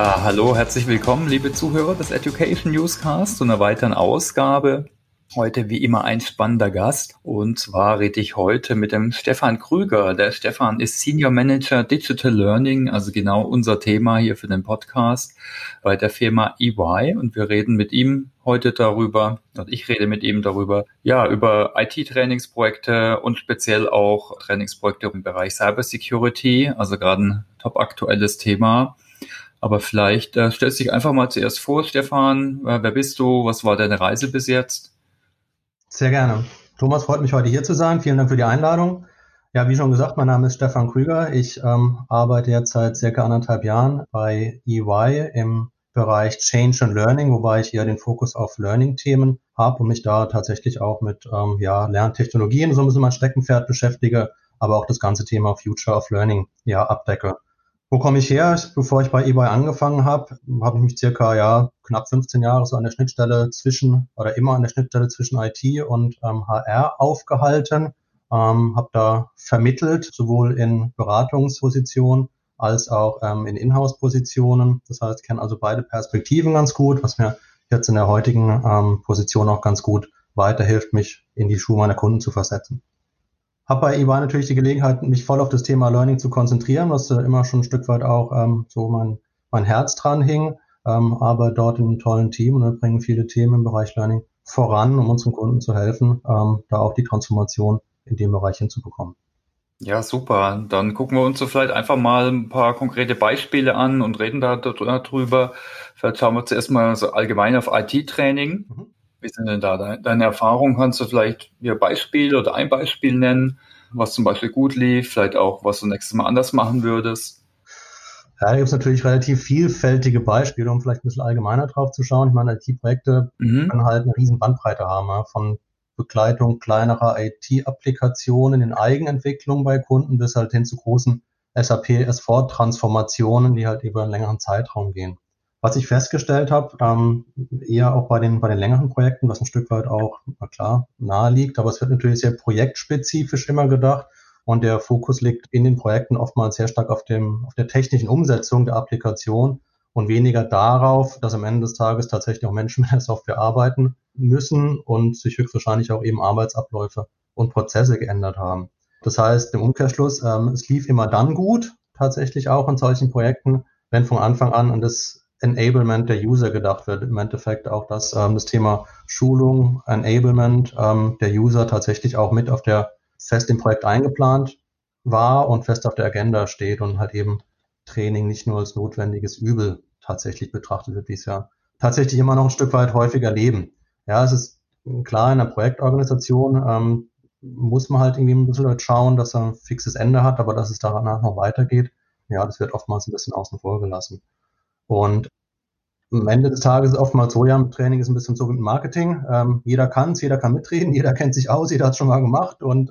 Ja, hallo, herzlich willkommen, liebe Zuhörer des Education Newscast zu einer weiteren Ausgabe. Heute wie immer ein spannender Gast und zwar rede ich heute mit dem Stefan Krüger. Der Stefan ist Senior Manager Digital Learning, also genau unser Thema hier für den Podcast bei der Firma EY und wir reden mit ihm heute darüber und ich rede mit ihm darüber, ja, über IT-Trainingsprojekte und speziell auch Trainingsprojekte im Bereich Cybersecurity, also gerade ein top aktuelles Thema. Aber vielleicht äh, stellst dich einfach mal zuerst vor, Stefan. Äh, wer bist du? Was war deine Reise bis jetzt? Sehr gerne. Thomas, freut mich heute hier zu sein. Vielen Dank für die Einladung. Ja, wie schon gesagt, mein Name ist Stefan Krüger. Ich ähm, arbeite jetzt seit circa anderthalb Jahren bei EY im Bereich Change and Learning, wobei ich hier den Fokus auf Learning-Themen habe und mich da tatsächlich auch mit ähm, ja, Lerntechnologien, so ein bisschen mein Steckenpferd beschäftige, aber auch das ganze Thema Future of Learning ja abdecke. Wo komme ich her? Bevor ich bei eBay angefangen habe, habe ich mich circa ja knapp 15 Jahre so an der Schnittstelle zwischen oder immer an der Schnittstelle zwischen IT und ähm, HR aufgehalten. Ähm, habe da vermittelt, sowohl in Beratungspositionen als auch ähm, in Inhouse-Positionen. Das heißt, ich kenne also beide Perspektiven ganz gut, was mir jetzt in der heutigen ähm, Position auch ganz gut weiterhilft, mich in die Schuhe meiner Kunden zu versetzen. Habe bei EY natürlich die Gelegenheit, mich voll auf das Thema Learning zu konzentrieren, was äh, immer schon ein Stück weit auch ähm, so mein, mein Herz dran hing. Ähm, aber dort in einem tollen Team und wir bringen viele Themen im Bereich Learning voran, um unseren Kunden zu helfen, ähm, da auch die Transformation in dem Bereich hinzubekommen. Ja, super. Dann gucken wir uns so vielleicht einfach mal ein paar konkrete Beispiele an und reden da drüber. Vielleicht schauen wir zuerst mal so allgemein auf IT-Training. Mhm. Wie sind denn da deine Erfahrungen? Kannst du vielleicht mir Beispiel oder ein Beispiel nennen, was zum Beispiel gut lief, vielleicht auch, was du nächstes Mal anders machen würdest? Ja, da gibt es natürlich relativ vielfältige Beispiele, um vielleicht ein bisschen allgemeiner drauf zu schauen. Ich meine, IT-Projekte mhm. können halt eine riesen Bandbreite haben, ja, von Begleitung kleinerer IT-Applikationen in Eigenentwicklung bei Kunden bis halt hin zu großen SAP S4-Transformationen, die halt über einen längeren Zeitraum gehen. Was ich festgestellt habe, ähm, eher auch bei den, bei den längeren Projekten, was ein Stück weit auch, na klar, nahe liegt, aber es wird natürlich sehr projektspezifisch immer gedacht und der Fokus liegt in den Projekten oftmals sehr stark auf, dem, auf der technischen Umsetzung der Applikation und weniger darauf, dass am Ende des Tages tatsächlich auch Menschen mit der Software arbeiten müssen und sich höchstwahrscheinlich auch eben Arbeitsabläufe und Prozesse geändert haben. Das heißt, im Umkehrschluss, ähm, es lief immer dann gut, tatsächlich auch in solchen Projekten, wenn von Anfang an an das Enablement der User gedacht wird. Im Endeffekt auch das, ähm, das Thema Schulung, Enablement ähm, der User tatsächlich auch mit auf der fest im Projekt eingeplant war und fest auf der Agenda steht und halt eben Training nicht nur als notwendiges Übel tatsächlich betrachtet wird, wie es ja tatsächlich immer noch ein Stück weit häufiger leben. Ja, es ist klar, in einer Projektorganisation ähm, muss man halt irgendwie ein bisschen schauen, dass er ein fixes Ende hat, aber dass es danach noch weitergeht, ja, das wird oftmals ein bisschen außen vor gelassen. Und am Ende des Tages ist oftmals so, ja, Training ist ein bisschen so wie Marketing. Ähm, jeder kann es, jeder kann mitreden, jeder kennt sich aus, jeder hat es schon mal gemacht und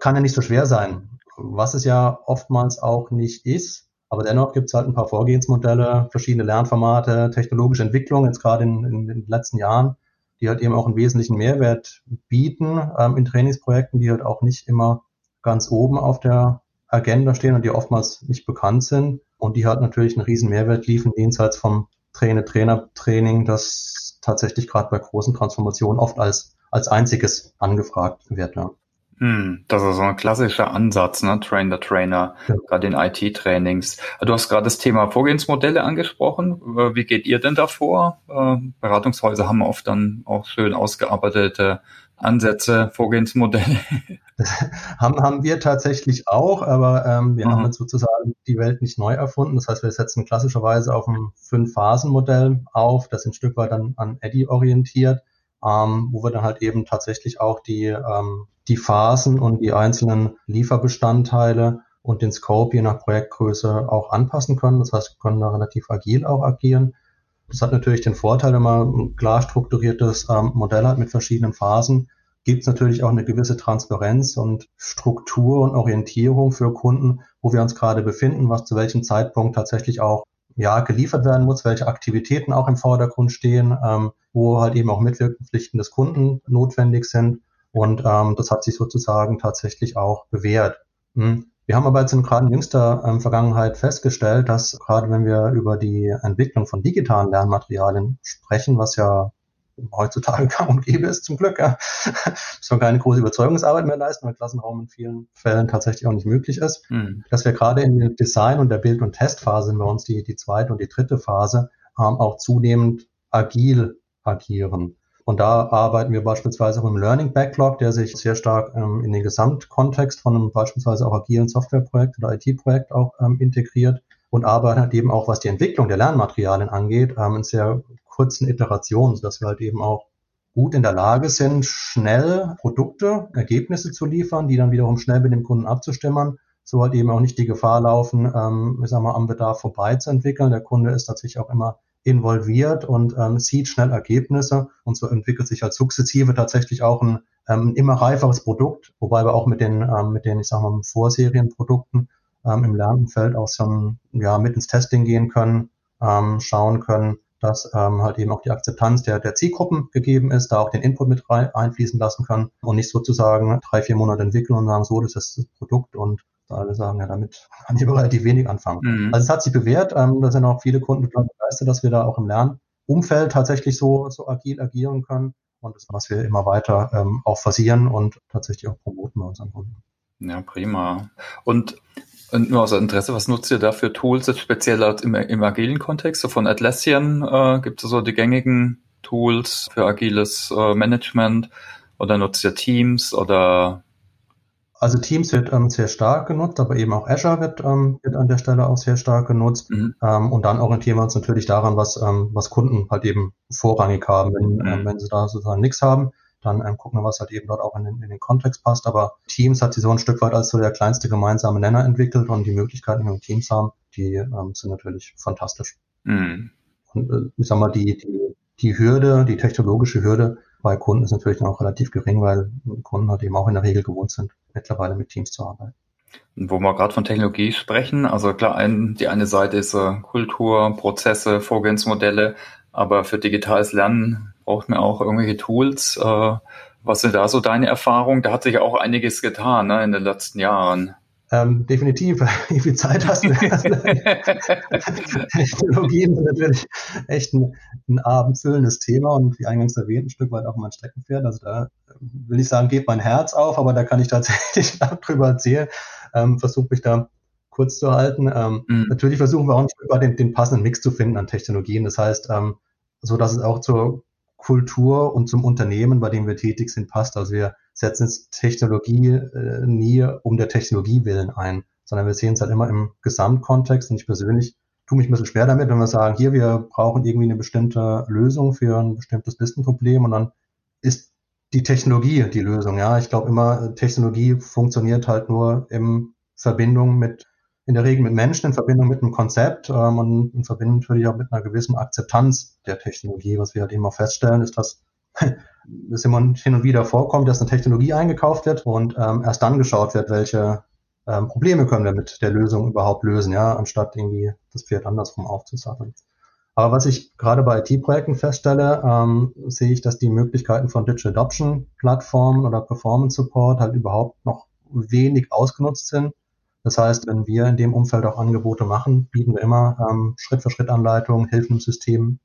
kann ja nicht so schwer sein. Was es ja oftmals auch nicht ist. Aber dennoch gibt es halt ein paar Vorgehensmodelle, verschiedene Lernformate, technologische Entwicklung, jetzt gerade in, in, den letzten Jahren, die halt eben auch einen wesentlichen Mehrwert bieten ähm, in Trainingsprojekten, die halt auch nicht immer ganz oben auf der Agenda stehen und die oftmals nicht bekannt sind und die halt natürlich einen riesen Mehrwert liefern, jenseits vom Trainer-Trainer-Training, das tatsächlich gerade bei großen Transformationen oft als, als einziges angefragt wird. Ja. Hm, das ist so ein klassischer Ansatz, ne? Train the Trainer, ja. gerade in IT-Trainings. Du hast gerade das Thema Vorgehensmodelle angesprochen. Äh, wie geht ihr denn davor? Äh, Beratungshäuser haben oft dann auch schön ausgearbeitete Ansätze, Vorgehensmodelle. haben, haben wir tatsächlich auch, aber ähm, wir mhm. haben jetzt sozusagen die Welt nicht neu erfunden. Das heißt, wir setzen klassischerweise auf ein Fünf-Phasen-Modell auf, das ein Stück weit an, an Eddy orientiert, ähm, wo wir dann halt eben tatsächlich auch die, ähm, die Phasen und die einzelnen Lieferbestandteile und den Scope je nach Projektgröße auch anpassen können. Das heißt, wir können da relativ agil auch agieren. Das hat natürlich den Vorteil, wenn man ein klar strukturiertes ähm, Modell hat mit verschiedenen Phasen, gibt es natürlich auch eine gewisse Transparenz und Struktur und Orientierung für Kunden, wo wir uns gerade befinden, was zu welchem Zeitpunkt tatsächlich auch ja, geliefert werden muss, welche Aktivitäten auch im Vordergrund stehen, ähm, wo halt eben auch Mitwirkungspflichten des Kunden notwendig sind. Und ähm, das hat sich sozusagen tatsächlich auch bewährt. Hm. Wir haben aber jetzt in gerade in jüngster ähm, Vergangenheit festgestellt, dass gerade wenn wir über die Entwicklung von digitalen Lernmaterialien sprechen, was ja heutzutage gang und gäbe ist, zum Glück, ja, dass man keine große Überzeugungsarbeit mehr leisten, weil Klassenraum in vielen Fällen tatsächlich auch nicht möglich ist, mhm. dass wir gerade in der Design- und der Bild- und Testphase sind bei uns die, die zweite und die dritte Phase, ähm, auch zunehmend agil agieren. Und da arbeiten wir beispielsweise auch im Learning Backlog, der sich sehr stark ähm, in den Gesamtkontext von einem beispielsweise auch agilen Softwareprojekt oder IT-Projekt auch ähm, integriert und arbeiten halt eben auch, was die Entwicklung der Lernmaterialien angeht, ähm, in sehr kurzen Iterationen, sodass wir halt eben auch gut in der Lage sind, schnell Produkte, Ergebnisse zu liefern, die dann wiederum schnell mit dem Kunden abzustimmen, so halt eben auch nicht die Gefahr laufen, ähm, ich sag mal, am Bedarf vorbei zu entwickeln. Der Kunde ist tatsächlich auch immer involviert und ähm, sieht schnell Ergebnisse und so entwickelt sich halt sukzessive tatsächlich auch ein ähm, immer reiferes Produkt, wobei wir auch mit den, ähm, mit den, ich sag mal, Vorserienprodukten ähm, im Lernumfeld auch schon ja, mit ins Testing gehen können, ähm, schauen können, dass ähm, halt eben auch die Akzeptanz der, der Zielgruppen gegeben ist, da auch den Input mit rein, einfließen lassen kann und nicht sozusagen drei, vier Monate entwickeln und sagen, so, das ist das Produkt und alle sagen, ja, damit kann ich relativ wenig anfangen. Mhm. Also es hat sich bewährt, ähm, da sind auch viele Kunden begeistert, dass wir da auch im Lernumfeld tatsächlich so, so agil agieren können und das, was wir immer weiter ähm, auch forcieren und tatsächlich auch promoten bei unseren Kunden. Ja, prima. Und und nur aus Interesse, was nutzt ihr da für Tools, speziell im, im agilen Kontext? So von Atlassian äh, gibt es so die gängigen Tools für agiles äh, Management oder nutzt ihr Teams oder also Teams wird ähm, sehr stark genutzt, aber eben auch Azure wird, ähm, wird an der Stelle auch sehr stark genutzt. Mhm. Ähm, und dann orientieren wir uns natürlich daran, was, ähm, was Kunden halt eben vorrangig haben. Wenn, mhm. ähm, wenn sie da sozusagen nichts haben, dann ähm, gucken wir, was halt eben dort auch in den, in den Kontext passt. Aber Teams hat sich so ein Stück weit als so der kleinste gemeinsame Nenner entwickelt und die Möglichkeiten, die wir Teams haben, die ähm, sind natürlich fantastisch. Mhm. Und äh, ich sag mal, die, die, die Hürde, die technologische Hürde bei Kunden ist natürlich noch relativ gering, weil Kunden halt eben auch in der Regel gewohnt sind, mittlerweile mit Teams zu arbeiten. Wo wir gerade von Technologie sprechen, also klar, ein, die eine Seite ist äh, Kultur, Prozesse, Vorgehensmodelle, aber für digitales Lernen braucht man auch irgendwelche Tools. Äh, was sind da so deine Erfahrungen? Da hat sich auch einiges getan ne, in den letzten Jahren. Ähm, definitiv. Wie viel Zeit hast du? Technologien sind natürlich echt ein, ein abendfüllendes Thema und wie eingangs erwähnt, ein Stück weit auch mein Streckenpferd. Also da will ich sagen, geht mein Herz auf, aber da kann ich tatsächlich drüber erzählen. Ähm, Versuche mich da kurz zu halten. Ähm, mhm. Natürlich versuchen wir auch ein Stück weit den, den, passenden Mix zu finden an Technologien. Das heißt, ähm, so dass es auch zur Kultur und zum Unternehmen, bei dem wir tätig sind, passt. Also wir setzen Technologie äh, nie um der Technologie willen ein, sondern wir sehen es halt immer im Gesamtkontext. Und ich persönlich tue mich ein bisschen schwer damit, wenn wir sagen, hier, wir brauchen irgendwie eine bestimmte Lösung für ein bestimmtes Listenproblem und dann ist die Technologie die Lösung. Ja, ich glaube immer, Technologie funktioniert halt nur in Verbindung mit in der Regel mit Menschen, in Verbindung mit einem Konzept ähm, und in Verbindung natürlich auch mit einer gewissen Akzeptanz der Technologie. Was wir halt immer feststellen, ist, dass es immer hin und wieder vorkommt, dass eine Technologie eingekauft wird und ähm, erst dann geschaut wird, welche ähm, Probleme können wir mit der Lösung überhaupt lösen, ja, anstatt irgendwie das Pferd andersrum aufzusatteln. Aber was ich gerade bei IT-Projekten feststelle, ähm, sehe ich, dass die Möglichkeiten von Digital Adoption Plattformen oder Performance Support halt überhaupt noch wenig ausgenutzt sind. Das heißt, wenn wir in dem Umfeld auch Angebote machen, bieten wir immer ähm, Schritt-für-Schritt-Anleitungen, Hilfen im System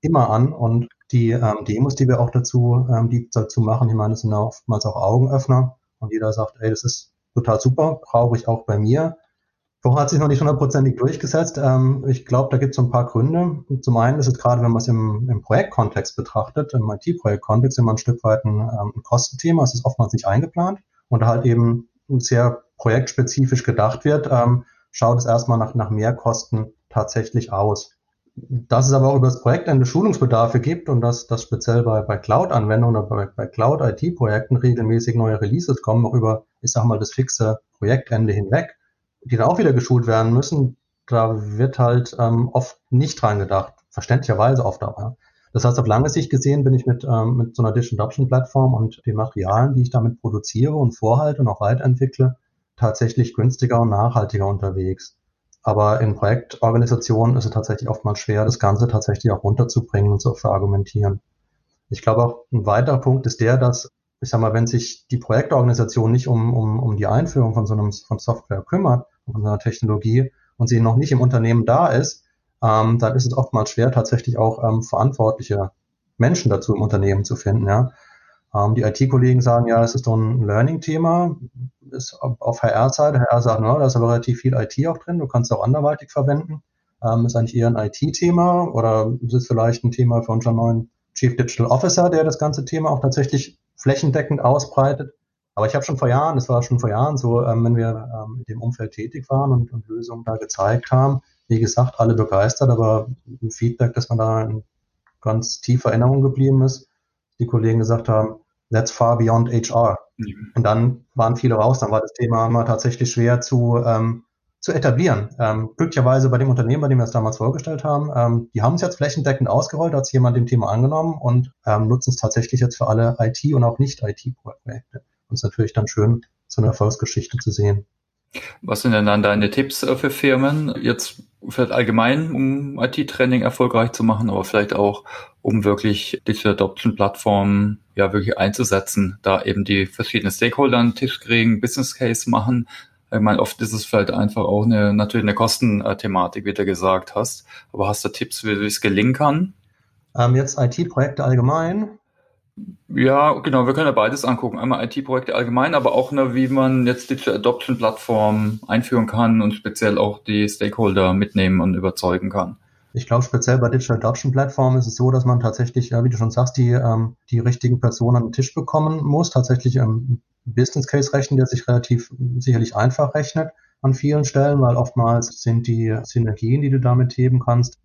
immer an und die ähm, Demos, die wir auch dazu, ähm, die dazu machen, ich meine, das sind oftmals auch Augenöffner und jeder sagt, ey, das ist total super, brauche ich auch bei mir. Vorher hat sich noch nicht hundertprozentig durchgesetzt. Ähm, ich glaube, da gibt es so ein paar Gründe. Zum einen ist es gerade, wenn man es im, im Projektkontext betrachtet, im IT-Projektkontext immer ein Stück weit ein, ähm, ein Kostenthema. Es ist oftmals nicht eingeplant und halt eben sehr projektspezifisch gedacht wird, ähm, schaut es erstmal nach, nach Mehrkosten tatsächlich aus. Dass es aber auch über das Projektende Schulungsbedarfe gibt und dass, dass speziell bei, bei Cloud-Anwendungen oder bei, bei Cloud-IT-Projekten regelmäßig neue Releases kommen, auch über, ich sag mal, das fixe Projektende hinweg, die dann auch wieder geschult werden müssen, da wird halt ähm, oft nicht dran gedacht. Verständlicherweise oft aber. Das heißt, auf lange Sicht gesehen bin ich mit, ähm, mit so einer Digital Adoption Plattform und den Materialien, die ich damit produziere und vorhalte und auch weiterentwickle, tatsächlich günstiger und nachhaltiger unterwegs. Aber in Projektorganisationen ist es tatsächlich oftmals schwer, das Ganze tatsächlich auch runterzubringen und zu verargumentieren. Ich glaube auch ein weiterer Punkt ist der, dass ich sag mal, wenn sich die Projektorganisation nicht um, um, um die Einführung von so einem von Software kümmert, von so einer Technologie und sie noch nicht im Unternehmen da ist, ähm, dann ist es oftmals schwer, tatsächlich auch ähm, verantwortliche Menschen dazu im Unternehmen zu finden. Ja. Ähm, die IT-Kollegen sagen, ja, es ist so ein Learning-Thema, ist auf HR-Seite. HR sagt, no, da ist aber relativ viel IT auch drin, du kannst es auch anderweitig verwenden. Ähm, ist eigentlich eher ein IT-Thema oder ist es vielleicht ein Thema für unseren neuen Chief Digital Officer, der das ganze Thema auch tatsächlich flächendeckend ausbreitet. Aber ich habe schon vor Jahren, das war schon vor Jahren so, ähm, wenn wir ähm, in dem Umfeld tätig waren und, und Lösungen da gezeigt haben, wie gesagt, alle begeistert, aber ein Feedback, dass man da in ganz tiefer Erinnerung geblieben ist, die Kollegen gesagt haben, that's far beyond HR. Mhm. Und dann waren viele raus, dann war das Thema immer tatsächlich schwer zu, ähm, zu etablieren. Ähm, glücklicherweise bei dem Unternehmen, bei dem wir es damals vorgestellt haben, ähm, die haben es jetzt flächendeckend ausgerollt, hat sich jemand dem Thema angenommen und ähm, nutzen es tatsächlich jetzt für alle IT- und auch Nicht-IT-Projekte. Und es ist natürlich dann schön, so eine Erfolgsgeschichte zu sehen. Was sind denn dann deine Tipps äh, für Firmen? Jetzt vielleicht allgemein, um IT-Training erfolgreich zu machen, aber vielleicht auch, um wirklich Digital Adoption Plattformen ja wirklich einzusetzen, da eben die verschiedenen Stakeholder den Tisch kriegen, Business Case machen. Ich meine, oft ist es vielleicht einfach auch eine, natürlich eine Kostenthematik, wie du gesagt hast. Aber hast du Tipps, wie es gelingen kann? Ähm, jetzt IT-Projekte allgemein ja, genau, wir können ja beides angucken. Einmal IT-Projekte allgemein, aber auch, ne, wie man jetzt Digital Adoption Plattform einführen kann und speziell auch die Stakeholder mitnehmen und überzeugen kann. Ich glaube, speziell bei Digital Adoption Plattform ist es so, dass man tatsächlich, wie du schon sagst, die, ähm, die richtigen Personen an den Tisch bekommen muss. Tatsächlich ähm, Business Case rechnen, der sich relativ sicherlich einfach rechnet an vielen Stellen, weil oftmals sind die Synergien, die du damit heben kannst,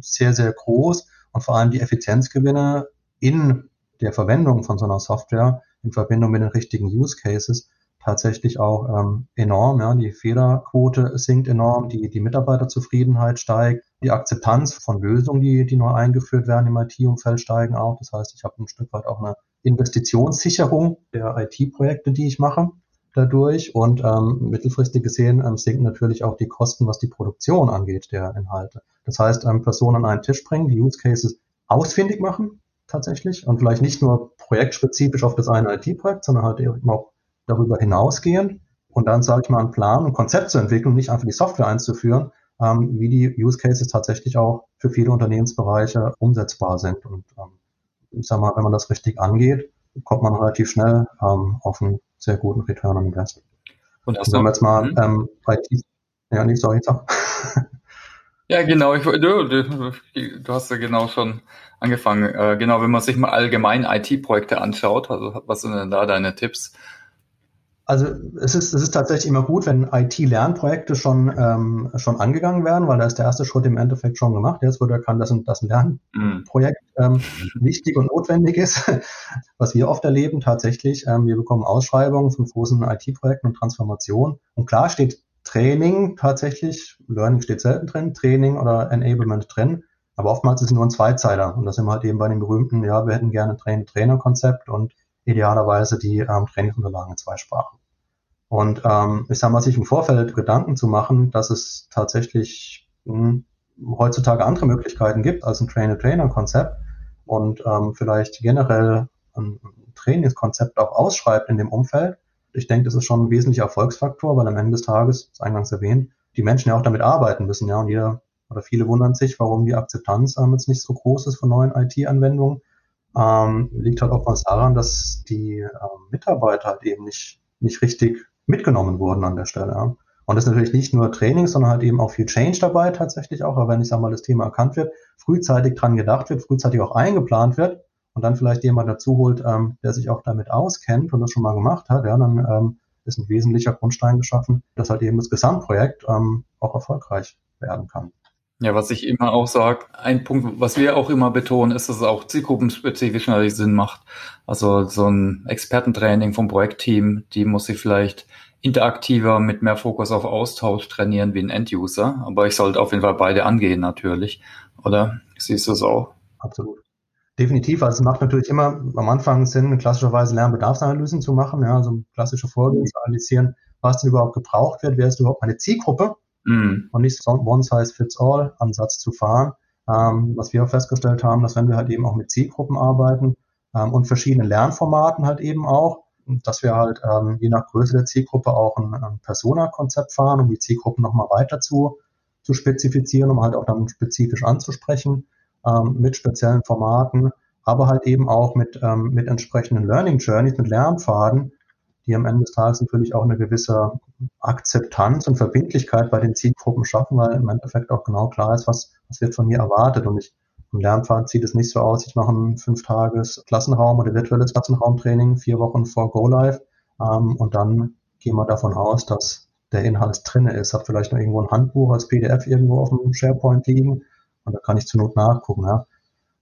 sehr, sehr groß und vor allem die Effizienzgewinne in der Verwendung von so einer Software in Verbindung mit den richtigen Use Cases tatsächlich auch ähm, enorm. Ja. Die Fehlerquote sinkt enorm, die, die Mitarbeiterzufriedenheit steigt, die Akzeptanz von Lösungen, die, die neu eingeführt werden im IT-Umfeld, steigen auch. Das heißt, ich habe ein Stück weit auch eine Investitionssicherung der IT-Projekte, die ich mache dadurch. Und ähm, mittelfristig gesehen ähm, sinken natürlich auch die Kosten, was die Produktion angeht der Inhalte. Das heißt, ähm, Personen an einen Tisch bringen, die Use Cases ausfindig machen, tatsächlich und vielleicht nicht nur projektspezifisch auf das eine IT-Projekt, sondern halt eben auch darüber hinausgehend und dann, sage ich mal, einen Plan, ein Konzept zu entwickeln, nicht einfach die Software einzuführen, ähm, wie die Use Cases tatsächlich auch für viele Unternehmensbereiche umsetzbar sind. Und ähm, ich sag mal, wenn man das richtig angeht, kommt man relativ schnell ähm, auf einen sehr guten Return on Invest. Und, und wenn wir jetzt mal mhm. ähm, IT, ja, nicht, sorry, jetzt auch. Ja, genau. Ich, du, du, hast ja genau schon angefangen. Äh, genau, wenn man sich mal allgemein IT-Projekte anschaut, also was sind denn da deine Tipps? Also es ist, es ist tatsächlich immer gut, wenn IT-Lernprojekte schon, ähm, schon angegangen werden, weil da ist der erste Schritt im Endeffekt schon gemacht. Jetzt wird erkannt, dass ein, dass ein Lernprojekt ähm, wichtig und notwendig ist. Was wir oft erleben tatsächlich, ähm, wir bekommen Ausschreibungen von großen IT-Projekten und Transformationen. Und klar steht Training tatsächlich, Learning steht selten drin, Training oder Enablement drin, aber oftmals ist es nur ein Zweizeiler und da sind wir halt eben bei den berühmten, ja, wir hätten gerne ein Trainer-Konzept und idealerweise die ähm, Trainingsunterlagen in zwei Sprachen. Und ähm, ich sage mal, sich im Vorfeld Gedanken zu machen, dass es tatsächlich mh, hm, heutzutage andere Möglichkeiten gibt als ein Trainer-Trainer-Konzept und ähm, vielleicht generell ein Trainingskonzept auch ausschreibt in dem Umfeld, ich denke, das ist schon ein wesentlicher Erfolgsfaktor, weil am Ende des Tages, das eingangs erwähnt, die Menschen ja auch damit arbeiten müssen, ja, und jeder oder viele wundern sich, warum die Akzeptanz ähm, jetzt nicht so groß ist von neuen IT-Anwendungen. Ähm, liegt halt oftmals daran, dass die ähm, Mitarbeiter halt eben nicht, nicht richtig mitgenommen wurden an der Stelle. Ja. Und das ist natürlich nicht nur Training, sondern halt eben auch viel Change dabei tatsächlich auch. Aber wenn ich sag mal, das Thema erkannt wird, frühzeitig dran gedacht wird, frühzeitig auch eingeplant wird, und dann vielleicht jemand dazu holt, ähm, der sich auch damit auskennt und das schon mal gemacht hat, ja, dann ähm, ist ein wesentlicher Grundstein geschaffen, dass halt eben das Gesamtprojekt ähm, auch erfolgreich werden kann. Ja, was ich immer auch sage, ein Punkt, was wir auch immer betonen, ist, dass es auch zielgruppenspezifisch natürlich Sinn macht. Also so ein Expertentraining vom Projektteam, die muss sich vielleicht interaktiver mit mehr Fokus auf Austausch trainieren wie ein Enduser. Aber ich sollte auf jeden Fall beide angehen natürlich. Oder siehst du es auch? Absolut. Definitiv, also es macht natürlich immer am Anfang Sinn, klassischerweise Lernbedarfsanalysen zu machen, ja, also klassische Folgen mhm. zu analysieren, was denn überhaupt gebraucht wird, wer ist überhaupt meine Zielgruppe mhm. und nicht so One-Size-Fits-All-Ansatz zu fahren. Ähm, was wir auch festgestellt haben, dass wenn wir halt eben auch mit Zielgruppen arbeiten, ähm, und verschiedenen Lernformaten halt eben auch, dass wir halt ähm, je nach Größe der Zielgruppe auch ein, ein Persona-Konzept fahren, um die Zielgruppen nochmal weiter zu, zu spezifizieren, um halt auch dann spezifisch anzusprechen ähm, mit speziellen Formaten, aber halt eben auch mit, ähm, mit entsprechenden Learning Journeys, mit Lernpfaden, die am Ende des Tages natürlich auch eine gewisse Akzeptanz und Verbindlichkeit bei den Zielgruppen schaffen, weil im Endeffekt auch genau klar ist, was, was wird von mir erwartet. Und ich im Lernpfad sieht es nicht so aus, ich mache ein fünf Tages Klassenraum oder virtuelles Klassenraumtraining, vier Wochen vor Go Live ähm, und dann gehen wir davon aus, dass der Inhalt drinne ist. Hab vielleicht noch irgendwo ein Handbuch als PDF irgendwo auf dem SharePoint liegen und da kann ich zur Not nachgucken. Ja.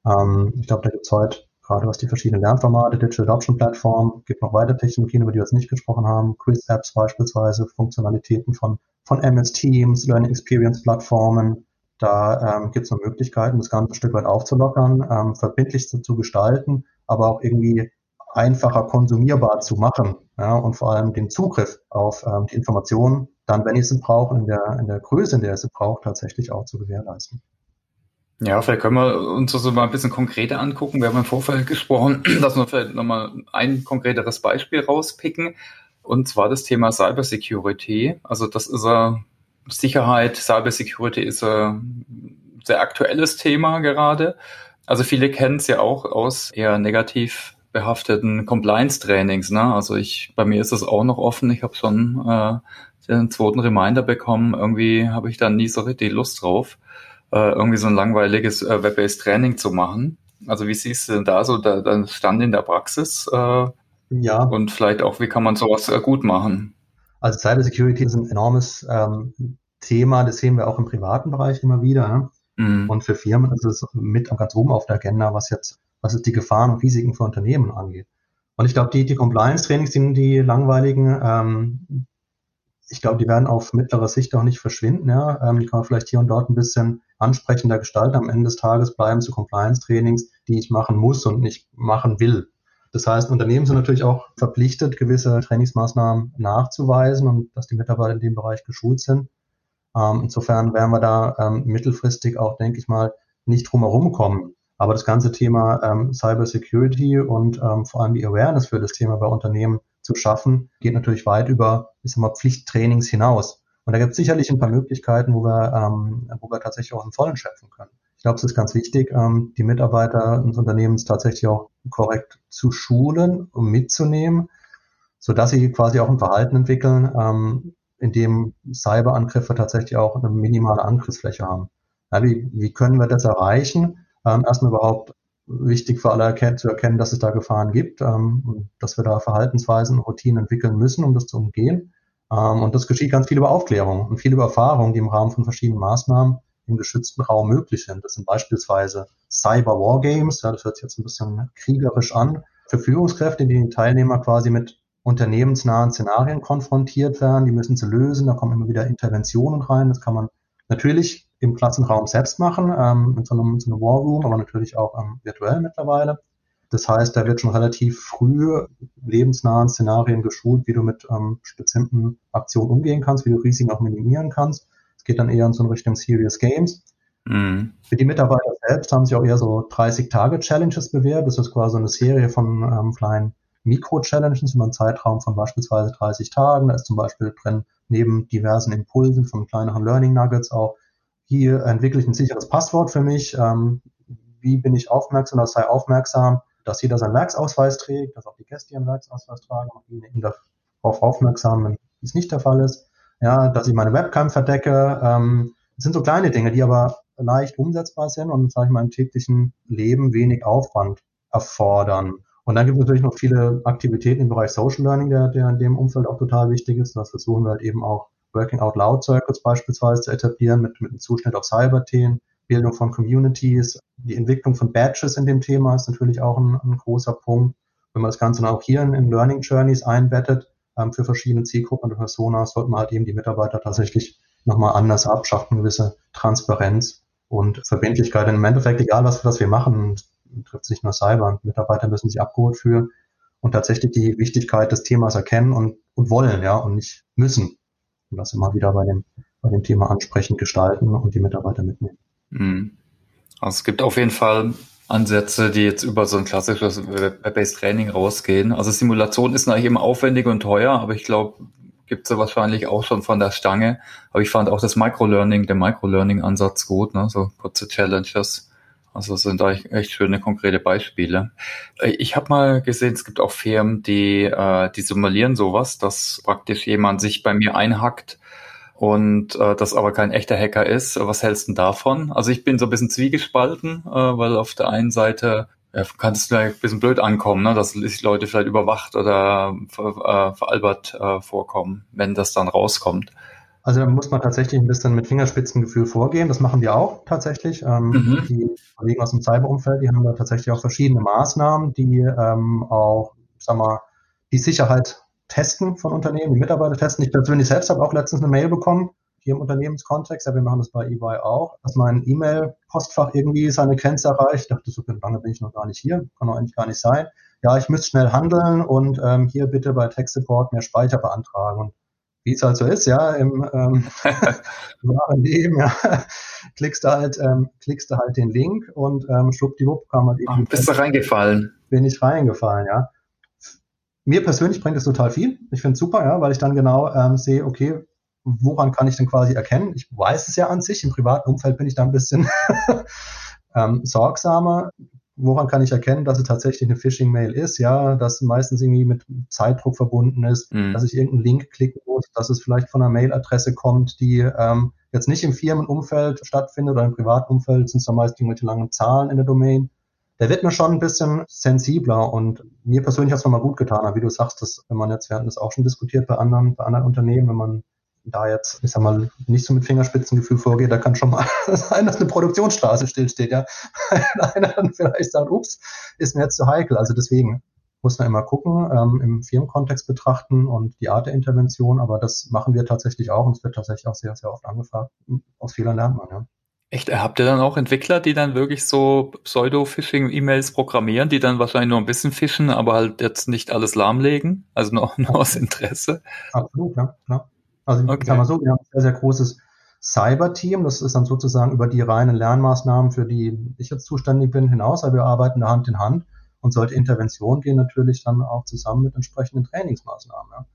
Ähm, ich glaube, da gibt es heute gerade was die verschiedenen Lernformate, Digital Adoption Plattform, gibt noch weitere Technologien, über die wir jetzt nicht gesprochen haben, Quiz-Apps beispielsweise, Funktionalitäten von, von MS Teams, Learning Experience Plattformen. Da ähm, gibt es noch Möglichkeiten, das Ganze ein Stück weit aufzulockern, ähm, verbindlich zu, zu gestalten, aber auch irgendwie einfacher konsumierbar zu machen ja, und vor allem den Zugriff auf ähm, die Informationen dann, wenn ich sie brauche, in der, in der Größe, in der ich sie brauche, tatsächlich auch zu gewährleisten. Ja, vielleicht können wir uns das mal ein bisschen konkreter angucken. Wir haben im Vorfeld gesprochen, dass wir vielleicht nochmal ein konkreteres Beispiel rauspicken. Und zwar das Thema Cybersecurity. Also das ist eine Sicherheit, Cybersecurity ist ein sehr aktuelles Thema gerade. Also viele kennen es ja auch aus eher negativ behafteten Compliance-Trainings. Ne? Also ich, bei mir ist es auch noch offen. Ich habe schon äh, den zweiten Reminder bekommen. Irgendwie habe ich da nie so richtig Lust drauf äh, irgendwie so ein langweiliges äh, Web-based Training zu machen. Also wie siehst du denn da so der Stand in der Praxis? Äh, ja. Und vielleicht auch, wie kann man sowas äh, gut machen? Also Cybersecurity ist ein enormes ähm, Thema, das sehen wir auch im privaten Bereich immer wieder. Ne? Mhm. Und für Firmen ist es mit ganz oben auf der Agenda, was jetzt, was jetzt die Gefahren und Risiken für Unternehmen angeht. Und ich glaube, die, die Compliance-Trainings sind die langweiligen, ähm, ich glaube, die werden auf mittlere Sicht auch nicht verschwinden. Ja? Ähm, die kann man vielleicht hier und dort ein bisschen ansprechender gestalten. Am Ende des Tages bleiben zu Compliance-Trainings, die ich machen muss und nicht machen will. Das heißt, Unternehmen sind natürlich auch verpflichtet, gewisse Trainingsmaßnahmen nachzuweisen und dass die Mitarbeiter in dem Bereich geschult sind. Ähm, insofern werden wir da ähm, mittelfristig auch, denke ich mal, nicht drumherum kommen. Aber das ganze Thema ähm, Cyber Security und ähm, vor allem die Awareness für das Thema bei Unternehmen zu schaffen, geht natürlich weit über, ich sag mal, Pflichttrainings hinaus. Und da gibt es sicherlich ein paar Möglichkeiten, wo wir, ähm, wo wir tatsächlich auch im Vollen schöpfen können. Ich glaube, es ist ganz wichtig, ähm, die Mitarbeiter des Unternehmens tatsächlich auch korrekt zu schulen und mitzunehmen, so dass sie quasi auch ein Verhalten entwickeln, ähm, in dem Cyberangriffe tatsächlich auch eine minimale Angriffsfläche haben. Ja, wie, wie können wir das erreichen? Ähm, erstmal überhaupt wichtig für alle zu erkennen, dass es da Gefahren gibt ähm, und dass wir da Verhaltensweisen und Routinen entwickeln müssen, um das zu umgehen. Ähm, und das geschieht ganz viel über Aufklärung und viel über Erfahrungen, die im Rahmen von verschiedenen Maßnahmen im geschützten Raum möglich sind. Das sind beispielsweise Cyber War Games, ja, das hört sich jetzt ein bisschen kriegerisch an, für Führungskräfte, die die Teilnehmer quasi mit unternehmensnahen Szenarien konfrontiert werden, die müssen sie lösen, da kommen immer wieder Interventionen rein, das kann man natürlich im Klassenraum selbst machen, ähm, in, so einem, in so einem War Room, aber natürlich auch ähm, virtuell mittlerweile. Das heißt, da wird schon relativ früh lebensnahen Szenarien geschult, wie du mit ähm, bestimmten Aktionen umgehen kannst, wie du Risiken auch minimieren kannst. Es geht dann eher in so eine Richtung Serious Games. Mhm. Für die Mitarbeiter selbst haben sich auch eher so 30-Tage-Challenges bewährt. Das ist quasi eine Serie von ähm, kleinen Mikro-Challenges über einen Zeitraum von beispielsweise 30 Tagen. Da ist zum Beispiel drin, neben diversen Impulsen von kleineren Learning Nuggets auch, hier entwickle ich ein sicheres Passwort für mich. Ähm, wie bin ich aufmerksam, das sei aufmerksam dass jeder seinen Werksausweis trägt, dass auch die Gäste ihren Werksausweis tragen, auch diejenigen darauf aufmerksam, wenn dies nicht der Fall ist. Ja, dass ich meine Webcam verdecke. Ähm, das sind so kleine Dinge, die aber leicht umsetzbar sind und, sage ich mal, im täglichen Leben wenig Aufwand erfordern. Und dann gibt es natürlich noch viele Aktivitäten im Bereich Social Learning, der, der in dem Umfeld auch total wichtig ist. Das versuchen wir halt eben auch Working Out Loud Circles beispielsweise zu etablieren mit, mit einem Zuschnitt auf Cyberthemen. Bildung von Communities, die Entwicklung von Badges in dem Thema ist natürlich auch ein, ein großer Punkt. Wenn man das Ganze dann auch hier in, in Learning Journeys einbettet, ähm, für verschiedene Zielgruppen und Personas, sollte man halt eben die Mitarbeiter tatsächlich nochmal anders abschaffen, gewisse Transparenz und Verbindlichkeit. Denn im Endeffekt, egal was, was wir machen, trifft sich nur Cyber. Mitarbeiter müssen sich abgeholt fühlen und tatsächlich die Wichtigkeit des Themas erkennen und, und wollen, ja, und nicht müssen. Und das immer wieder bei dem, bei dem Thema ansprechend gestalten und die Mitarbeiter mitnehmen. Mhm. Also es gibt auf jeden Fall Ansätze, die jetzt über so ein klassisches Web-based Training rausgehen. Also Simulation ist natürlich immer aufwendig und teuer, aber ich glaube, gibt es wahrscheinlich auch schon von der Stange. Aber ich fand auch das Microlearning, der Microlearning-Ansatz gut, ne? so kurze Challenges. Also das sind eigentlich echt schöne konkrete Beispiele. Äh, ich habe mal gesehen, es gibt auch Firmen, die, äh, die simulieren sowas, dass praktisch jemand sich bei mir einhackt und äh, das aber kein echter Hacker ist. Was hältst du davon? Also ich bin so ein bisschen zwiegespalten, äh, weil auf der einen Seite ja, kann es vielleicht ein bisschen blöd ankommen, ne? dass sich Leute vielleicht überwacht oder ver, äh, veralbert äh, vorkommen, wenn das dann rauskommt. Also da muss man tatsächlich ein bisschen mit Fingerspitzengefühl vorgehen. Das machen wir auch tatsächlich. Ähm, mhm. Die Kollegen aus dem Cyberumfeld, die haben da tatsächlich auch verschiedene Maßnahmen, die ähm, auch, sag mal, die Sicherheit testen von Unternehmen, die Mitarbeiter testen. Ich persönlich selbst habe auch letztens eine Mail bekommen, hier im Unternehmenskontext, ja, wir machen das bei EY auch, dass mein E-Mail-Postfach irgendwie seine Grenze erreicht. Ich dachte, so lange bin ich noch gar nicht hier, kann doch eigentlich gar nicht sein. Ja, ich müsste schnell handeln und ähm, hier bitte bei Tech Support mehr Speicher beantragen. Und wie es halt so ist, ja, im ähm, wahren Leben, ja, klickst du halt, ähm, klickst du halt den Link und ähm, schwuppdiwupp kam halt eben. Oh, bist du reingefallen? Bin ich reingefallen, ja. Mir persönlich bringt es total viel. Ich finde es super, ja, weil ich dann genau ähm, sehe, okay, woran kann ich denn quasi erkennen? Ich weiß es ja an sich, im privaten Umfeld bin ich da ein bisschen ähm, sorgsamer woran kann ich erkennen, dass es tatsächlich eine Phishing-Mail ist? Ja, dass meistens irgendwie mit Zeitdruck verbunden ist, mhm. dass ich irgendeinen Link klicken muss, dass es vielleicht von einer Mailadresse kommt, die ähm, jetzt nicht im Firmenumfeld stattfindet oder im privaten Umfeld, sind es dann meist irgendwelche langen Zahlen in der Domain. Der wird mir schon ein bisschen sensibler und mir persönlich hat es nochmal gut getan. wie du sagst, dass, wenn man jetzt, wir hatten das auch schon diskutiert bei anderen, bei anderen Unternehmen, wenn man da jetzt, ich sag mal, nicht so mit Fingerspitzengefühl vorgeht, da kann schon mal sein, dass eine Produktionsstraße stillsteht, ja. Einer dann vielleicht sagt, ups, ist mir jetzt zu heikel. Also deswegen muss man immer gucken, ähm, im Firmenkontext betrachten und die Art der Intervention, aber das machen wir tatsächlich auch und es wird tatsächlich auch sehr, sehr oft angefragt. Aus Fehlern lernt man, ja. Echt, habt ihr dann auch Entwickler, die dann wirklich so Pseudo-Phishing-E-Mails programmieren, die dann wahrscheinlich nur ein bisschen fischen, aber halt jetzt nicht alles lahmlegen? Also nur, nur aus Interesse? Absolut, ja. ja. Also okay. ich sag mal so, wir haben ein sehr, sehr großes Cyber-Team. Das ist dann sozusagen über die reinen Lernmaßnahmen, für die ich jetzt zuständig bin, hinaus. Aber wir arbeiten da Hand in Hand. Und sollte Intervention gehen, natürlich dann auch zusammen mit entsprechenden Trainingsmaßnahmen. Ja.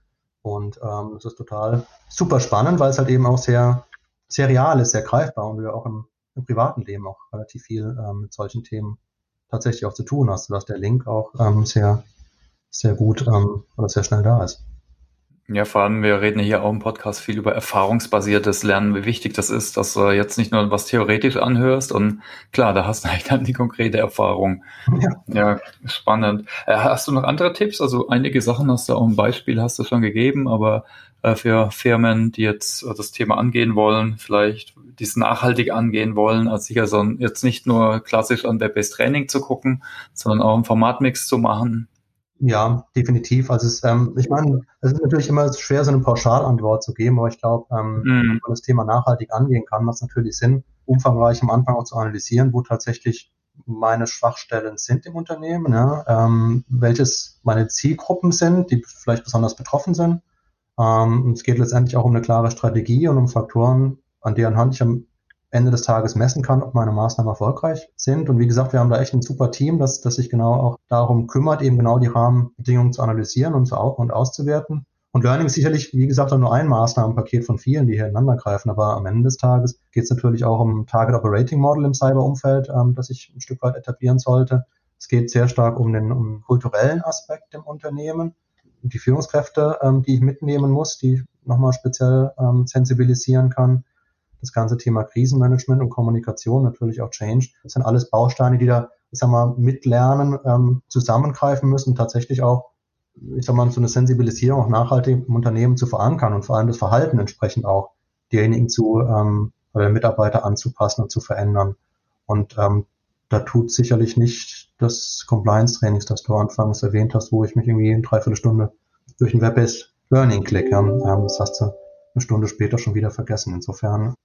Und ähm, das ist total super spannend, weil es halt eben auch sehr, sehr real ist, sehr greifbar und ja auch im, im privaten Leben auch relativ viel ähm, mit solchen Themen tatsächlich auch zu tun hast, sodass der Link auch ähm, sehr, sehr gut ähm, oder sehr schnell da ist. Ja, vor allem, wir reden hier auch im Podcast viel über erfahrungsbasiertes Lernen, wie wichtig das ist, dass du jetzt nicht nur was theoretisch anhörst und klar, da hast du eigentlich dann die konkrete Erfahrung. Ja, ja spannend. Äh, hast du noch andere Tipps? Also einige Sachen hast du auch ein Beispiel hast du schon gegeben, aber äh, für Firmen, die jetzt äh, das Thema angehen wollen, vielleicht dies nachhaltig angehen wollen, als sicher so jetzt nicht nur klassisch an Web-based Training zu gucken, sondern auch einen Formatmix zu machen. Ja, definitiv. Also es, ähm, ich meine, es ist natürlich immer schwer, so eine Pauschalantwort zu geben, aber ich glaube, ähm, mm. wenn man das Thema nachhaltig angehen kann, macht es natürlich Sinn, umfangreich am Anfang auch zu analysieren, wo tatsächlich meine Schwachstellen sind im Unternehmen, ja, ähm, welches meine Zielgruppen sind, die vielleicht besonders betroffen sind. Ähm, es geht letztendlich auch um eine klare Strategie und um Faktoren, an deren Hand ich am Ende des Tages messen kann, ob meine Maßnahmen erfolgreich sind. Und wie gesagt, wir haben da echt ein super Team, das, das sich genau auch darum kümmert, eben genau die Rahmenbedingungen zu analysieren und, zu, und auszuwerten. Und Learning ist sicherlich, wie gesagt, nur ein Maßnahmenpaket von vielen, die hier ineinander greifen. Aber am Ende des Tages geht es natürlich auch um Target Operating Model im Cyberumfeld, ähm, das ich ein Stück weit etablieren sollte. Es geht sehr stark um den um kulturellen Aspekt im Unternehmen, die Führungskräfte, ähm, die ich mitnehmen muss, die ich nochmal speziell ähm, sensibilisieren kann das ganze Thema Krisenmanagement und Kommunikation, natürlich auch Change. Sind alles Bausteine, die da, ich sag mal, mitlernen, ähm, zusammengreifen müssen, tatsächlich auch, ich sag mal, so eine Sensibilisierung auch nachhaltig im Unternehmen zu verankern und vor allem das Verhalten entsprechend auch derjenigen zu, ähm, oder Mitarbeiter anzupassen und zu verändern. Und ähm, da tut sicherlich nicht das Compliance-Trainings, das du anfangs erwähnt hast, wo ich mich irgendwie in dreiviertel Stunde durch ein Web-Based Learning klicke. Ähm, das hast du eine Stunde später schon wieder vergessen. Insofern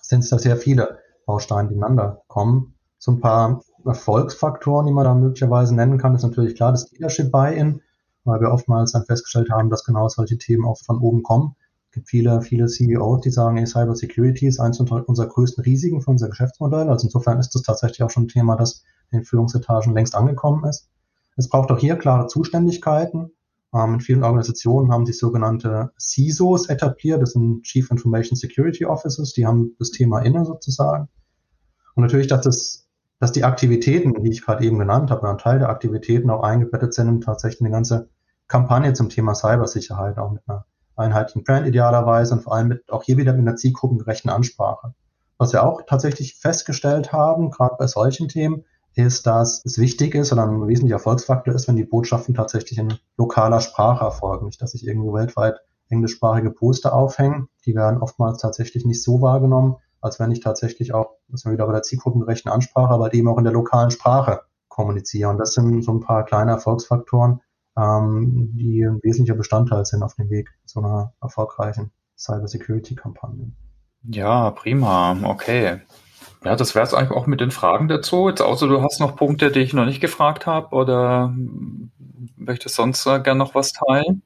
sind da sehr viele Bausteine, die ineinander kommen. So ein paar Erfolgsfaktoren, die man da möglicherweise nennen kann, ist natürlich klar das Leadership Buy-in, weil wir oftmals dann festgestellt haben, dass genau solche Themen auch von oben kommen. Es gibt viele, viele CEOs, die sagen, hey, Cyber Security ist eines unserer größten Risiken für unser Geschäftsmodell. Also insofern ist das tatsächlich auch schon ein Thema, das in den Führungsetagen längst angekommen ist. Es braucht auch hier klare Zuständigkeiten. Ähm, in vielen Organisationen haben sich sogenannte CISOs etabliert, das sind Chief Information Security Officers, die haben das Thema inne sozusagen. Und natürlich, dass das dass die Aktivitäten, die ich gerade eben genannt habe, ein Teil der Aktivitäten auch eingebettet sind in tatsächlich eine ganze Kampagne zum Thema Cybersicherheit, auch mit einer einheitlichen Brand idealerweise und vor allem mit, auch hier wieder mit einer zielgruppengerechten Ansprache. Was wir auch tatsächlich festgestellt haben, gerade bei solchen Themen, ist, dass es wichtig ist oder ein wesentlicher Erfolgsfaktor ist, wenn die Botschaften tatsächlich in lokaler Sprache erfolgen. Nicht, dass sich irgendwo weltweit englischsprachige Poster aufhängen. Die werden oftmals tatsächlich nicht so wahrgenommen, als wenn ich tatsächlich auch, das wir wieder bei der zielgruppengerechten Ansprache, aber eben auch in der lokalen Sprache kommuniziere. Und das sind so ein paar kleine Erfolgsfaktoren, ähm, die ein wesentlicher Bestandteil sind auf dem Weg zu einer erfolgreichen Cybersecurity-Kampagne. Ja, prima. Okay. Ja, das wäre es eigentlich auch mit den Fragen dazu. Jetzt außer du hast noch Punkte, die ich noch nicht gefragt habe oder möchtest sonst äh, gerne noch was teilen?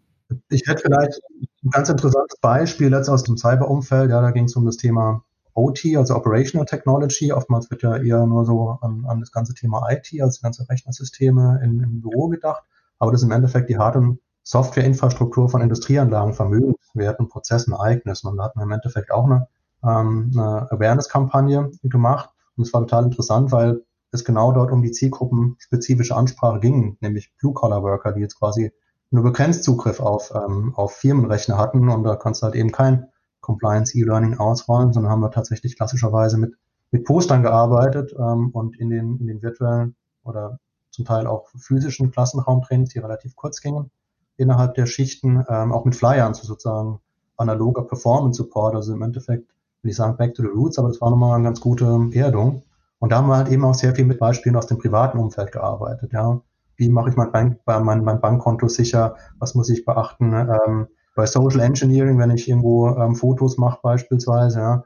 Ich hätte vielleicht ein ganz interessantes Beispiel jetzt aus dem Cyberumfeld. Ja, da ging es um das Thema OT, also Operational Technology. Oftmals wird ja eher nur so an, an das ganze Thema IT, also ganze Rechnersysteme in, im Büro gedacht. Aber das ist im Endeffekt die Hard- und Softwareinfrastruktur von Industrieanlagen, Vermögenswerten, Prozessen, Ereignissen. Und da hat man im Endeffekt auch eine, ähm, eine Awareness-Kampagne gemacht. Und es war total interessant, weil es genau dort um die zielgruppenspezifische Ansprache ging, nämlich Blue-Collar-Worker, die jetzt quasi nur begrenzt Zugriff auf, ähm, auf Firmenrechner hatten. Und da kannst du halt eben kein Compliance E-Learning ausrollen, sondern haben wir tatsächlich klassischerweise mit, mit Postern gearbeitet ähm, und in den, in den virtuellen oder zum Teil auch physischen Klassenraumtrainings, die relativ kurz gingen, innerhalb der Schichten, ähm, auch mit Flyern zu sozusagen analoger Performance Support, also im Endeffekt, will ich sagen, back to the roots, aber das war nochmal eine ganz gute Erdung. Und da haben wir halt eben auch sehr viel mit Beispielen aus dem privaten Umfeld gearbeitet, ja. Wie mache ich mein, Bank, mein, mein Bankkonto sicher? Was muss ich beachten? Ähm, bei Social Engineering, wenn ich irgendwo ähm, Fotos mache beispielsweise, ja.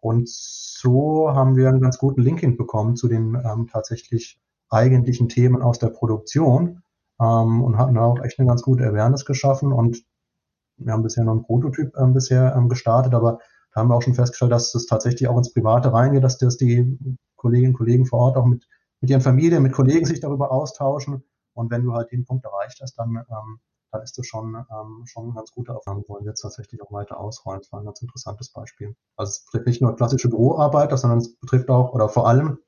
Und so haben wir einen ganz guten Link hinbekommen zu den ähm, tatsächlich eigentlichen Themen aus der Produktion ähm, und hatten auch echt eine ganz gute Awareness geschaffen und wir haben bisher noch einen Prototyp ähm, bisher ähm, gestartet, aber da haben wir auch schon festgestellt, dass es tatsächlich auch ins Private reingeht, dass das die Kolleginnen und Kollegen vor Ort auch mit, mit ihren Familien, mit Kollegen sich darüber austauschen und wenn du halt den Punkt erreicht hast, dann ähm, dann ist das schon, ähm, schon ein ganz guter Aufwand. wollen wir jetzt tatsächlich auch weiter ausrollen. Das war ein ganz interessantes Beispiel. Also es betrifft nicht nur klassische Büroarbeit, sondern es betrifft auch oder vor allem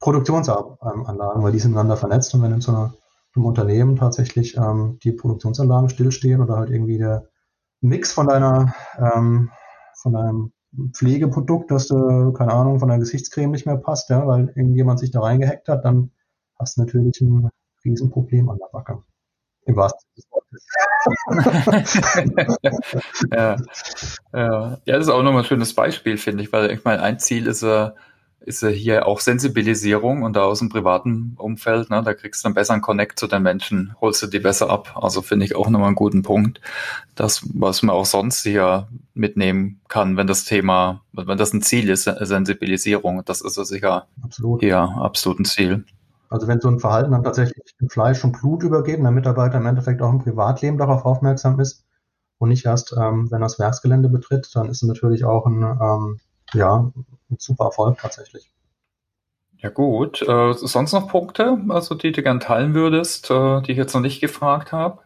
Produktionsanlagen, weil die sind miteinander vernetzt und wenn in so einer, einem Unternehmen tatsächlich ähm, die Produktionsanlagen stillstehen oder halt irgendwie der Mix von deiner ähm, von deinem Pflegeprodukt, dass du, keine Ahnung, von deiner Gesichtscreme nicht mehr passt, ja, weil irgendjemand sich da reingehackt hat, dann hast du natürlich ein Riesenproblem an der Backe. Im wahrsten Sinne des Wortes. ja. ja. das ist auch nochmal ein schönes Beispiel, finde ich, weil ich meine, ein Ziel ist ja, ist ja hier auch Sensibilisierung und da aus dem privaten Umfeld, ne, da kriegst du einen besseren Connect zu den Menschen, holst du die besser ab. Also finde ich auch nochmal einen guten Punkt. Das, was man auch sonst hier mitnehmen kann, wenn das Thema, wenn das ein Ziel ist, Sensibilisierung, das ist ja sicher Absolut. hier absolut ein Ziel. Also wenn so ein Verhalten dann tatsächlich in Fleisch und Blut übergeht und der Mitarbeiter im Endeffekt auch im Privatleben darauf aufmerksam ist und nicht erst, ähm, wenn er das Werksgelände betritt, dann ist es natürlich auch ein, ähm, ja, ein super Erfolg tatsächlich. Ja gut, äh, sonst noch Punkte, also die du gern teilen würdest, äh, die ich jetzt noch nicht gefragt habe?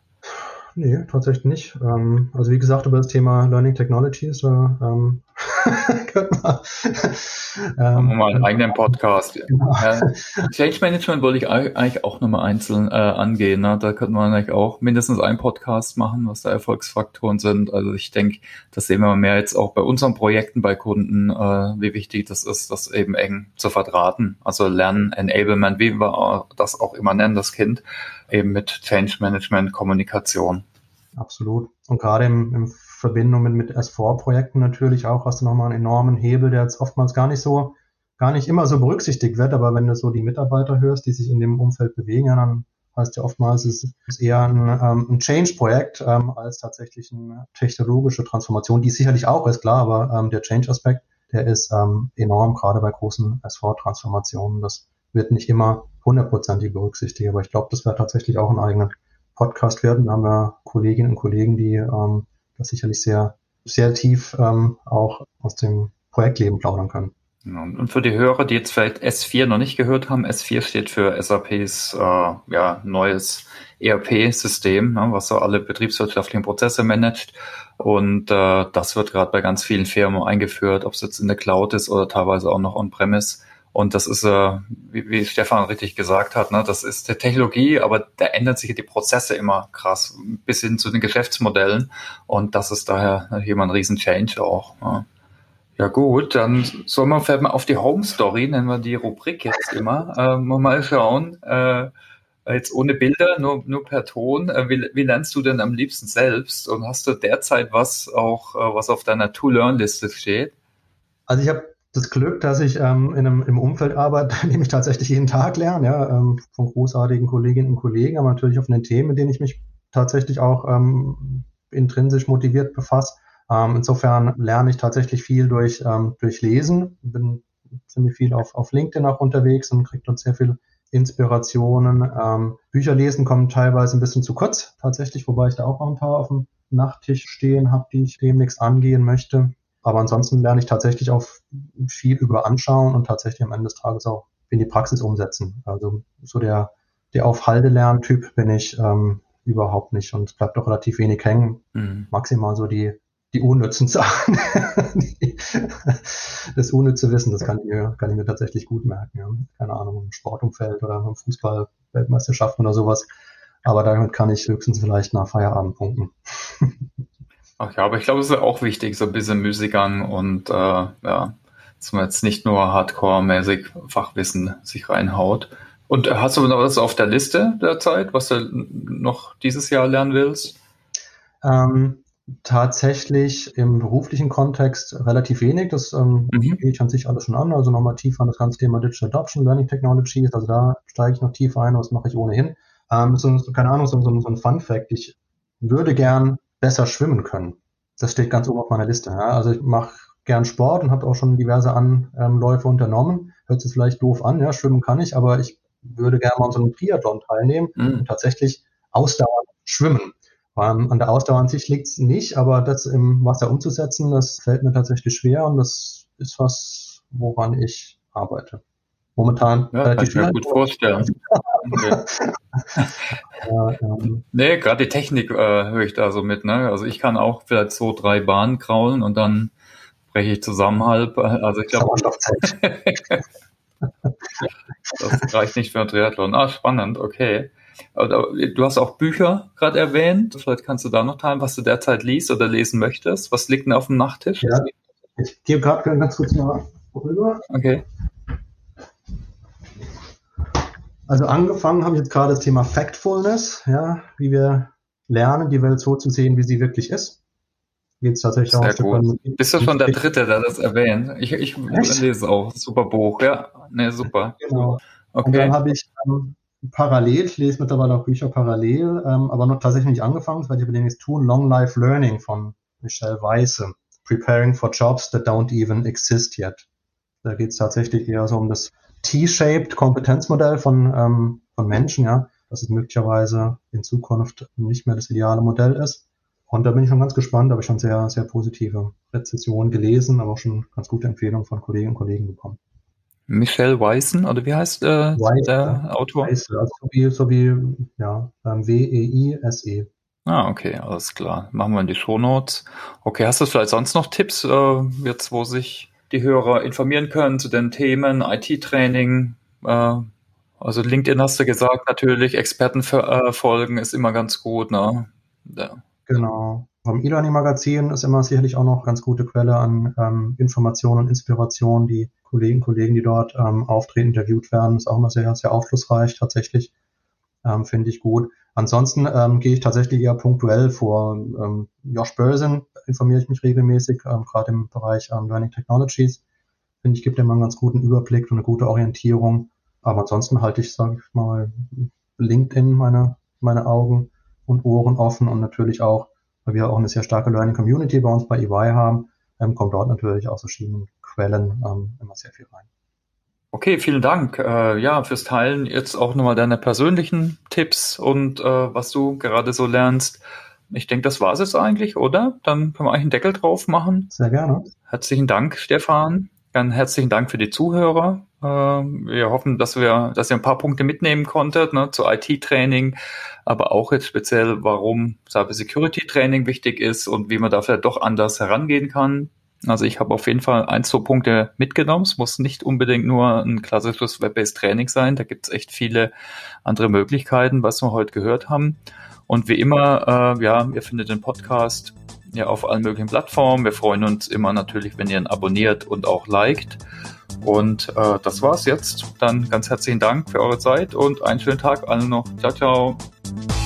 Nee, tatsächlich nicht. Ähm, also wie gesagt, über das Thema Learning Technologies äh, ähm, ähm, wir mal einen eigenen Podcast. Genau. Ja, Change Management wollte ich eigentlich auch nochmal einzeln äh, angehen. Ne? Da könnte man eigentlich auch mindestens einen Podcast machen, was da Erfolgsfaktoren sind. Also ich denke, das sehen wir mehr jetzt auch bei unseren Projekten bei Kunden, äh, wie wichtig das ist, das eben eng zu verdrahten. Also Lernen, Enablement, wie wir das auch immer nennen, das Kind, eben mit Change Management, Kommunikation. Absolut. Und gerade im, im Verbindungen mit S4-Projekten natürlich auch hast du nochmal einen enormen Hebel, der jetzt oftmals gar nicht so, gar nicht immer so berücksichtigt wird. Aber wenn du so die Mitarbeiter hörst, die sich in dem Umfeld bewegen, ja, dann heißt ja oftmals, es ist eher ein, ähm, ein Change-Projekt ähm, als tatsächlich eine technologische Transformation, die sicherlich auch ist, klar, aber ähm, der Change-Aspekt, der ist ähm, enorm, gerade bei großen S4-Transformationen. Das wird nicht immer hundertprozentig berücksichtigt, aber ich glaube, das wäre tatsächlich auch ein eigener Podcast werden. Da haben wir Kolleginnen und Kollegen, die ähm, das sicherlich sehr, sehr tief ähm, auch aus dem Projektleben plaudern können. Und für die Hörer, die jetzt vielleicht S4 noch nicht gehört haben, S4 steht für SAPs äh, ja, neues ERP-System, ne, was so alle betriebswirtschaftlichen Prozesse managt. Und äh, das wird gerade bei ganz vielen Firmen eingeführt, ob es jetzt in der Cloud ist oder teilweise auch noch on-premise. Und das ist, äh, wie, wie Stefan richtig gesagt hat, ne, das ist die Technologie, aber da ändern sich die Prozesse immer krass, bis hin zu den Geschäftsmodellen. Und das ist daher hier mal ein riesen Change auch. Ja. Gut, dann sollen wir vielleicht mal auf die Home Story, nennen wir die Rubrik jetzt immer, äh, mal schauen. Äh, jetzt ohne Bilder, nur, nur per Ton. Äh, wie, wie lernst du denn am liebsten selbst? Und hast du derzeit was auch, äh, was auf deiner To-Learn-Liste steht? Also ich habe das Glück, dass ich ähm, in einem, im Umfeld arbeite, in dem ich tatsächlich jeden Tag lerne, ja, ähm, von großartigen Kolleginnen und Kollegen, aber natürlich auf den Themen, mit denen ich mich tatsächlich auch ähm, intrinsisch motiviert befasse. Ähm, insofern lerne ich tatsächlich viel durch, ähm, durch Lesen. Bin ziemlich viel auf, auf LinkedIn auch unterwegs und kriege dort sehr viel Inspirationen. Ähm, Bücher lesen kommen teilweise ein bisschen zu kurz, tatsächlich, wobei ich da auch noch ein paar auf dem Nachttisch stehen habe, die ich demnächst angehen möchte. Aber ansonsten lerne ich tatsächlich auch viel über Anschauen und tatsächlich am Ende des Tages auch in die Praxis umsetzen. Also so der, der auf Halde bin ich ähm, überhaupt nicht und es bleibt auch relativ wenig hängen. Mhm. Maximal so die die unnützen Sachen. das unnütze Wissen, das kann ich, mir, kann ich mir tatsächlich gut merken. Ja. Keine Ahnung, im Sportumfeld oder im Fußball-Weltmeisterschaften oder sowas. Aber damit kann ich höchstens vielleicht nach Feierabend punkten. Ach ja, aber ich glaube, es ist auch wichtig, so ein bisschen Müßiggang und äh, ja, dass man jetzt nicht nur Hardcore-mäßig Fachwissen sich reinhaut. Und hast du noch was auf der Liste derzeit, was du noch dieses Jahr lernen willst? Ähm, tatsächlich im beruflichen Kontext relativ wenig. Das ähm, mhm. gehe ich an sich alles schon an. Also nochmal tiefer an das ganze Thema Digital Adoption, Learning Technologies. Also da steige ich noch tiefer ein, was mache ich ohnehin. Ähm, so, keine Ahnung, so, so, so ein Fun Fact. Ich würde gern besser schwimmen können. Das steht ganz oben auf meiner Liste. Ja? Also ich mache gern Sport und habe auch schon diverse Anläufe unternommen. Hört sich vielleicht doof an, ja, schwimmen kann ich, aber ich würde gerne mal an so einem Triathlon teilnehmen mhm. und tatsächlich ausdauernd schwimmen. Ähm, an der Ausdauer an sich liegt es nicht, aber das im Wasser umzusetzen, das fällt mir tatsächlich schwer und das ist was, woran ich arbeite. Momentan ja, relativ kann ich mir gut vorstellen. Ja, ähm, nee, gerade die Technik äh, höre ich da so mit. Ne? Also ich kann auch vielleicht so drei Bahnen kraulen und dann breche ich zusammen halb. Also ich glaube, das reicht nicht für ein Triathlon. Ah, spannend, okay. Du hast auch Bücher gerade erwähnt. Vielleicht kannst du da noch teilen, was du derzeit liest oder lesen möchtest. Was liegt denn auf dem Nachttisch? Ja, ich gehe gerade ganz kurz mal rüber. Okay. Also angefangen habe ich jetzt gerade das Thema Factfulness, ja, wie wir lernen, die Welt so zu sehen, wie sie wirklich ist. Geht es tatsächlich Sehr auch gut. Bist du schon der Dritte, der das erwähnt? Ich, ich lese auch. Super Buch, ja. Ne, super. Genau. Okay. Und dann habe ich ähm, parallel, ich lese mittlerweile auch Bücher parallel, ähm, aber noch tatsächlich nicht angefangen, das werde ich aber demnächst tun, Long Life Learning von Michelle Weiße, Preparing for Jobs that don't even exist yet. Da geht es tatsächlich eher so um das T-shaped Kompetenzmodell von, ähm, von Menschen, ja, dass es möglicherweise in Zukunft nicht mehr das ideale Modell ist. Und da bin ich schon ganz gespannt, da habe ich schon sehr, sehr positive Rezessionen gelesen, aber auch schon ganz gute Empfehlungen von Kolleginnen und Kollegen bekommen. Michelle Weissen, oder wie heißt äh, Weiss, der Autor? Weiss, also so wie, so wie ja, ähm, W-E-I-S-E. -E. Ah, okay, alles klar. Machen wir in die Shownotes. Okay, hast du vielleicht sonst noch Tipps, äh, jetzt wo sich die Hörer informieren können zu den Themen IT-Training? Äh, also LinkedIn hast du gesagt, natürlich, Expertenfolgen äh, ist immer ganz gut, ne? Ja. Genau. Vom E-Learning-Magazin ist immer sicherlich auch noch ganz gute Quelle an ähm, Informationen und Inspiration, die Kollegen, Kollegen, die dort ähm, auftreten, interviewt werden, ist auch immer sehr, sehr aufschlussreich tatsächlich. Ähm, Finde ich gut. Ansonsten ähm, gehe ich tatsächlich eher punktuell vor. Ähm, Josh Börsen informiere ich mich regelmäßig, ähm, gerade im Bereich ähm, Learning Technologies. Finde ich, gibt immer einen ganz guten Überblick und eine gute Orientierung. Aber ansonsten halte ich, sage ich mal, LinkedIn meine, meine Augen und Ohren offen und natürlich auch, weil wir auch eine sehr starke Learning Community bei uns bei EY haben, ähm, kommt dort natürlich aus verschiedenen Quellen ähm, immer sehr viel rein. Okay, vielen Dank. Äh, ja, fürs Teilen jetzt auch nochmal deine persönlichen Tipps und äh, was du gerade so lernst. Ich denke, das war es jetzt eigentlich, oder? Dann können wir eigentlich einen Deckel drauf machen. Sehr gerne. Herzlichen Dank, Stefan. Ganz herzlichen Dank für die Zuhörer. Ähm, wir hoffen, dass wir, dass ihr ein paar Punkte mitnehmen konntet, ne, zu IT-Training, aber auch jetzt speziell, warum Cyber Security Training wichtig ist und wie man dafür doch anders herangehen kann. Also ich habe auf jeden Fall ein, zwei Punkte mitgenommen. Es muss nicht unbedingt nur ein klassisches Web-based Training sein. Da gibt es echt viele andere Möglichkeiten, was wir heute gehört haben. Und wie immer, äh, ja, ihr findet den Podcast ja auf allen möglichen Plattformen. Wir freuen uns immer natürlich, wenn ihr ihn abonniert und auch liked. Und äh, das war's jetzt. Dann ganz herzlichen Dank für eure Zeit und einen schönen Tag allen noch. Ciao, ciao.